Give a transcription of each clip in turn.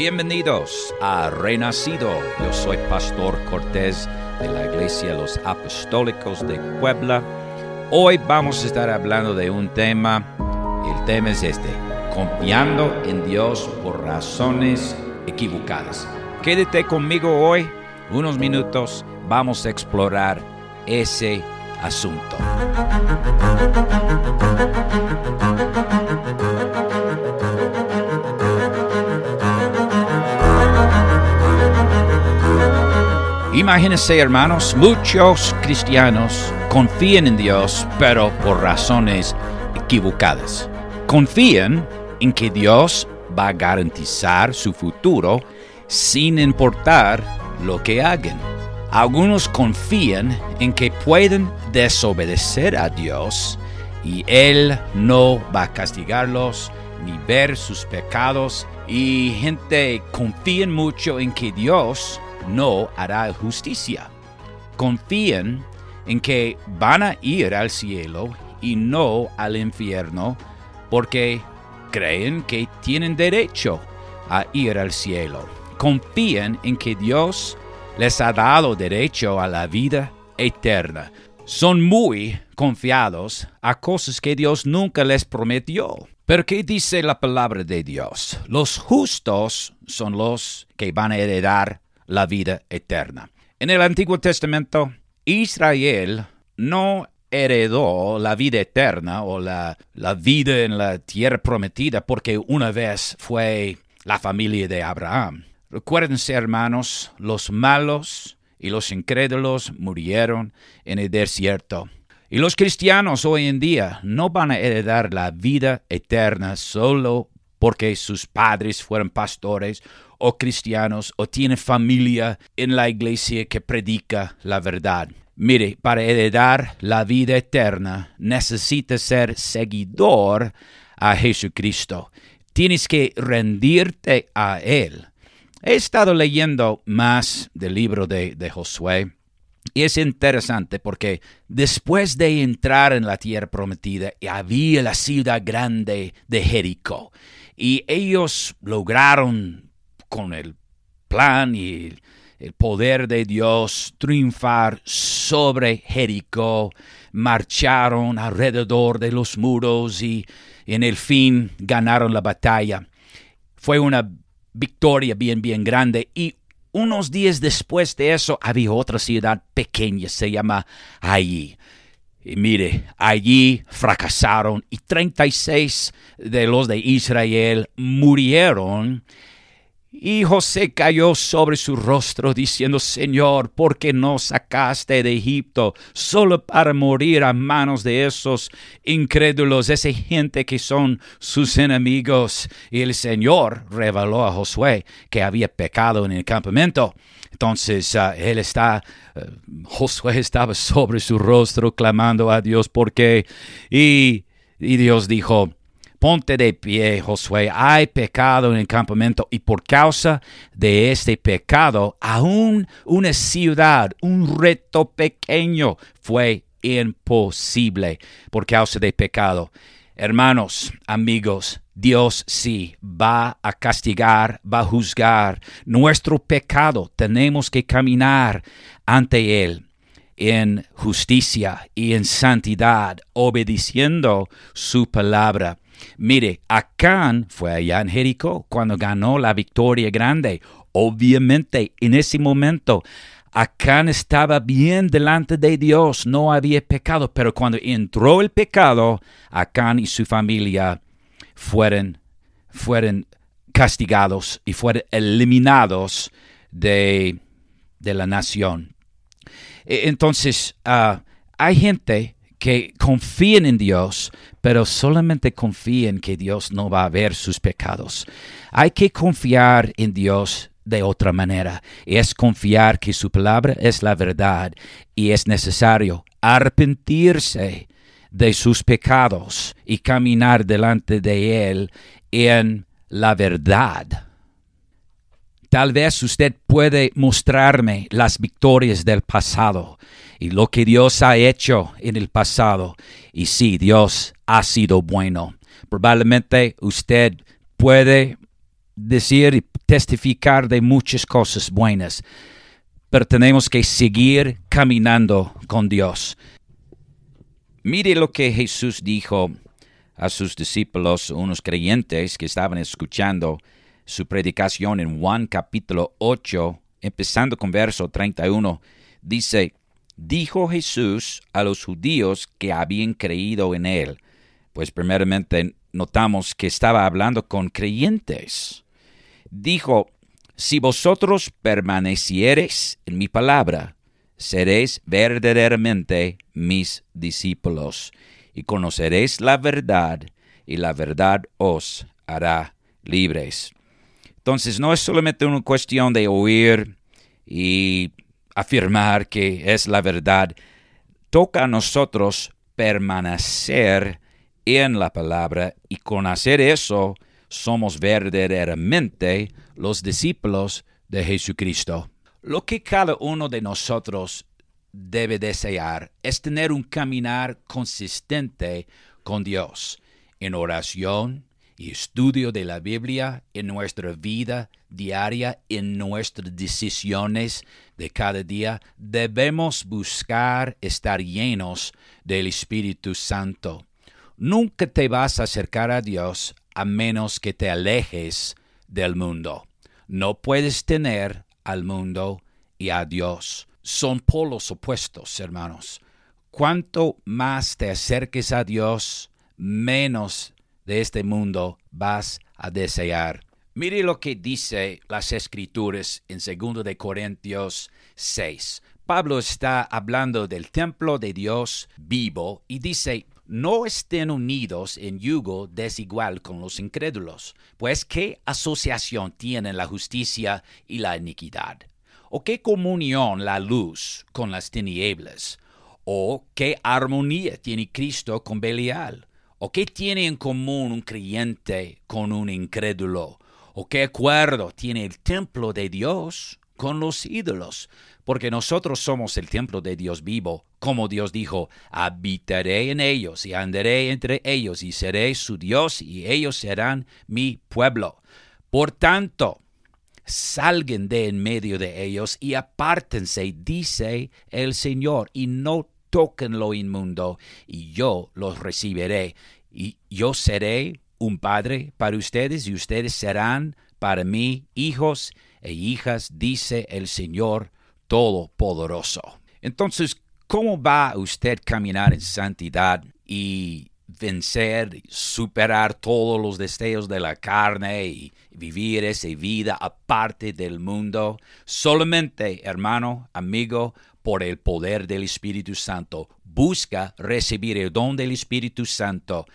Bienvenidos a Renacido. Yo soy Pastor Cortés de la Iglesia Los Apostólicos de Puebla. Hoy vamos a estar hablando de un tema. El tema es este, confiando en Dios por razones equivocadas. Quédate conmigo hoy, unos minutos, vamos a explorar ese asunto. Imagínense, hermanos, muchos cristianos confían en Dios, pero por razones equivocadas. Confían en que Dios va a garantizar su futuro sin importar lo que hagan. Algunos confían en que pueden desobedecer a Dios y Él no va a castigarlos ni ver sus pecados. Y gente confía mucho en que Dios no hará justicia. Confían en que van a ir al cielo y no al infierno porque creen que tienen derecho a ir al cielo. Confían en que Dios les ha dado derecho a la vida eterna. Son muy confiados a cosas que Dios nunca les prometió. Pero ¿qué dice la palabra de Dios? Los justos son los que van a heredar la vida eterna. En el Antiguo Testamento, Israel no heredó la vida eterna o la, la, vida en la tierra prometida porque una vez fue la familia de Abraham. Recuérdense, hermanos, los malos y los incrédulos murieron en el desierto. Y los cristianos hoy en día no van a heredar la vida eterna solo porque sus padres fueron pastores o cristianos o tienen familia en la iglesia que predica la verdad. Mire, para heredar la vida eterna necesitas ser seguidor a Jesucristo. Tienes que rendirte a Él. He estado leyendo más del libro de, de Josué y es interesante porque después de entrar en la tierra prometida había la ciudad grande de Jericó y ellos lograron con el plan y el poder de Dios triunfar sobre Jericó, marcharon alrededor de los muros y en el fin ganaron la batalla. Fue una victoria bien, bien grande y unos días después de eso había otra ciudad pequeña, se llama Allí. Y mire, allí fracasaron y 36 de los de Israel murieron y José cayó sobre su rostro diciendo, Señor, ¿por qué no sacaste de Egipto solo para morir a manos de esos incrédulos, esa gente que son sus enemigos? Y el Señor reveló a Josué que había pecado en el campamento. Entonces ah, él está, uh, Josué estaba sobre su rostro clamando a Dios porque, y, y Dios dijo, Ponte de pie, Josué, hay pecado en el campamento y por causa de este pecado, aún una ciudad, un reto pequeño fue imposible por causa de pecado. Hermanos, amigos, Dios sí va a castigar, va a juzgar nuestro pecado. Tenemos que caminar ante Él en justicia y en santidad, obedeciendo su palabra. Mire, Acán fue allá en Jericó cuando ganó la victoria grande. Obviamente, en ese momento, Acán estaba bien delante de Dios, no había pecado, pero cuando entró el pecado, Acán y su familia fueron, fueron castigados y fueron eliminados de, de la nación. E, entonces, uh, hay gente que confíen en Dios, pero solamente confíen que Dios no va a ver sus pecados. Hay que confiar en Dios de otra manera. Es confiar que su palabra es la verdad y es necesario arrepentirse de sus pecados y caminar delante de Él en la verdad. Tal vez usted puede mostrarme las victorias del pasado y lo que Dios ha hecho en el pasado. Y sí, Dios ha sido bueno. Probablemente usted puede decir y testificar de muchas cosas buenas, pero tenemos que seguir caminando con Dios. Mire lo que Jesús dijo a sus discípulos, unos creyentes que estaban escuchando su predicación en Juan capítulo 8, empezando con verso 31. Dice, dijo Jesús a los judíos que habían creído en él. Pues primeramente notamos que estaba hablando con creyentes. Dijo, si vosotros permaneciereis en mi palabra, seréis verdaderamente mis discípulos, y conoceréis la verdad, y la verdad os hará libres. Entonces no es solamente una cuestión de oír y afirmar que es la verdad, toca a nosotros permanecer en la palabra y con hacer eso somos verdaderamente los discípulos de Jesucristo. Lo que cada uno de nosotros debe desear es tener un caminar consistente con Dios en oración estudio de la Biblia en nuestra vida diaria, en nuestras decisiones de cada día. Debemos buscar estar llenos del Espíritu Santo. Nunca te vas a acercar a Dios a menos que te alejes del mundo. No puedes tener al mundo y a Dios. Son polos opuestos, hermanos. Cuanto más te acerques a Dios, menos de este mundo vas a desear. Mire lo que dice las escrituras en 2 de Corintios 6. Pablo está hablando del templo de Dios vivo y dice, no estén unidos en yugo desigual con los incrédulos, pues qué asociación tienen la justicia y la iniquidad, o qué comunión la luz con las tinieblas, o qué armonía tiene Cristo con Belial, o qué tiene en común un creyente con un incrédulo, o qué acuerdo tiene el templo de Dios con los ídolos, porque nosotros somos el templo de Dios vivo, como Dios dijo, habitaré en ellos y andaré entre ellos y seré su Dios y ellos serán mi pueblo. Por tanto, salgan de en medio de ellos y apártense, dice el Señor, y no toquen lo inmundo, y yo los recibiré, y yo seré un padre para ustedes, y ustedes serán para mí hijos e hijas, dice el Señor Todopoderoso. Entonces, ¿cómo va usted a caminar en santidad y vencer, superar todos los deseos de la carne y vivir esa vida aparte del mundo? Solamente, hermano, amigo, por el poder del Espíritu Santo. Busca recibir el don del Espíritu Santo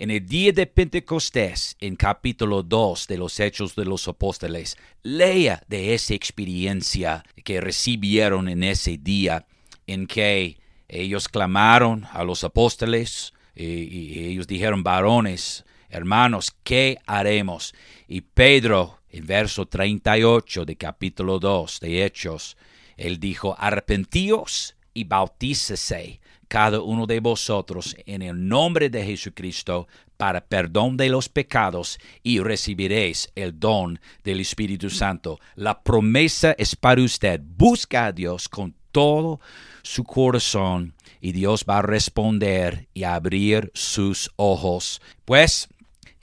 en el día de Pentecostés, en capítulo 2 de los Hechos de los Apóstoles, lea de esa experiencia que recibieron en ese día en que ellos clamaron a los apóstoles y, ellos dijeron, varones, hermanos, ¿qué haremos? Y Pedro, en verso 38 de capítulo 2 de Hechos, él dijo, arrepentíos y bautícese cada uno de vosotros en el nombre de Jesucristo para perdón de los pecados y recibiréis el don del Espíritu Santo. La promesa es para usted. Busca a Dios con todo su corazón y Dios va a responder y abrir sus ojos. Pues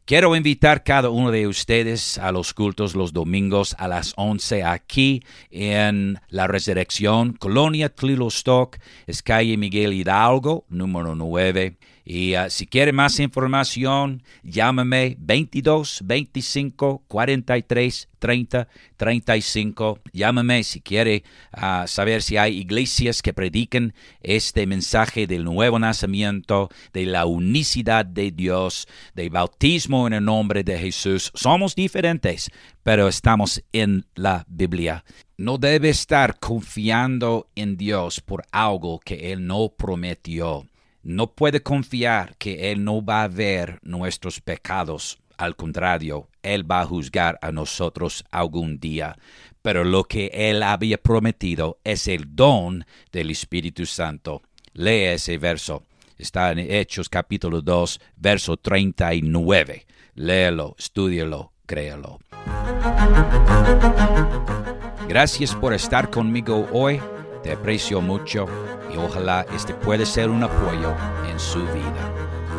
Quiero invitar cada uno de ustedes a los cultos los domingos a las 11 aquí en La Resurrección, Colonia Tlilostock, es calle Miguel Hidalgo, número 9. Y uh, si quiere más información, llámame 22 25 43 30 35. Llámame si quiere uh, saber si hay iglesias que prediquen este mensaje del nuevo nacimiento, de la unicidad de Dios, de bautismo en el nombre de Jesús. Somos diferentes, pero estamos en la Biblia. No debe estar confiando en Dios por algo que Él no prometió no puede confiar que Él no va a ver nuestros pecados. Al contrario, Él va a juzgar a nosotros algún día. Pero lo que Él había prometido es el don del Espíritu Santo. Lea ese verso. Está en Hechos capítulo 2, verso 39. Léelo, estúdielo, créelo. Gracias por estar conmigo hoy, te aprecio mucho y ojalá este pueda ser un apoyo en su vida.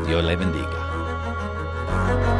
Dios le bendiga.